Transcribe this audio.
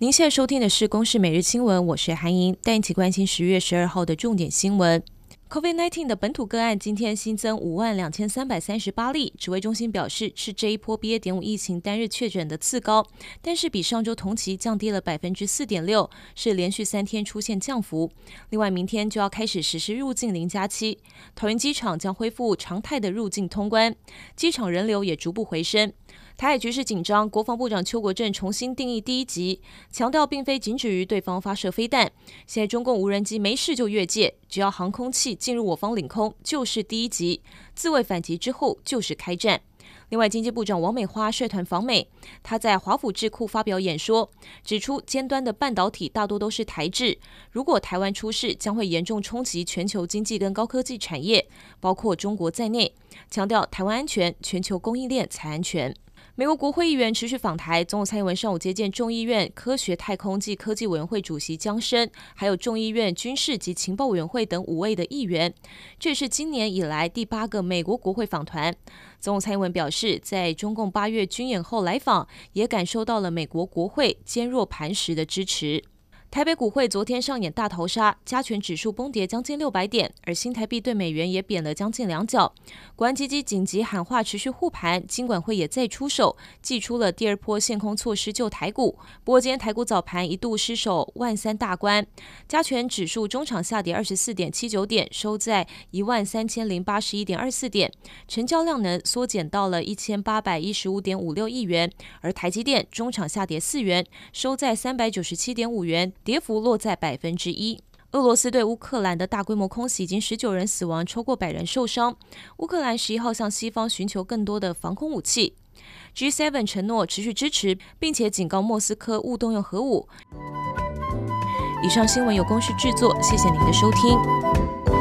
您现在收听的是《公视每日新闻》，我是韩莹，带你一起关心十月十二号的重点新闻。COVID-19 的本土个案今天新增五万两千三百三十八例，指挥中心表示是这一波 BA.5 疫情单日确诊的次高，但是比上周同期降低了百分之四点六，是连续三天出现降幅。另外，明天就要开始实施入境零加七，桃园机场将恢复常态的入境通关，机场人流也逐步回升。台海局势紧张，国防部长邱国正重新定义第一级，强调并非仅止于对方发射飞弹，现在中共无人机没事就越界，只要航空器进入我方领空就是第一级，自卫反击之后就是开战。另外，经济部长王美花率团访美，她在华府智库发表演说，指出尖端的半导体大多都是台制，如果台湾出事，将会严重冲击全球经济跟高科技产业，包括中国在内，强调台湾安全，全球供应链才安全。美国国会议员持续访台，总统蔡英文上午接见众议院科学、太空暨科技委员会主席江申，还有众议院军事及情报委员会等五位的议员。这是今年以来第八个美国国会访团。总统蔡英文表示，在中共八月军演后来访，也感受到了美国国会坚若磐石的支持。台北股汇昨天上演大逃杀，加权指数崩跌将近六百点，而新台币对美元也贬了将近两角。国安基金紧急喊话持续护盘，金管会也再出手，祭出了第二波限空措施救台股。不过今天台股早盘一度失守万三大关，加权指数中场下跌二十四点七九点，收在一万三千零八十一点二四点，成交量能缩减到了一千八百一十五点五六亿元。而台积电中场下跌四元，收在三百九十七点五元。跌幅落在百分之一。俄罗斯对乌克兰的大规模空袭，已经十九人死亡，超过百人受伤。乌克兰十一号向西方寻求更多的防空武器。G7 承诺持续支持，并且警告莫斯科勿动用核武。以上新闻由公视制作，谢谢您的收听。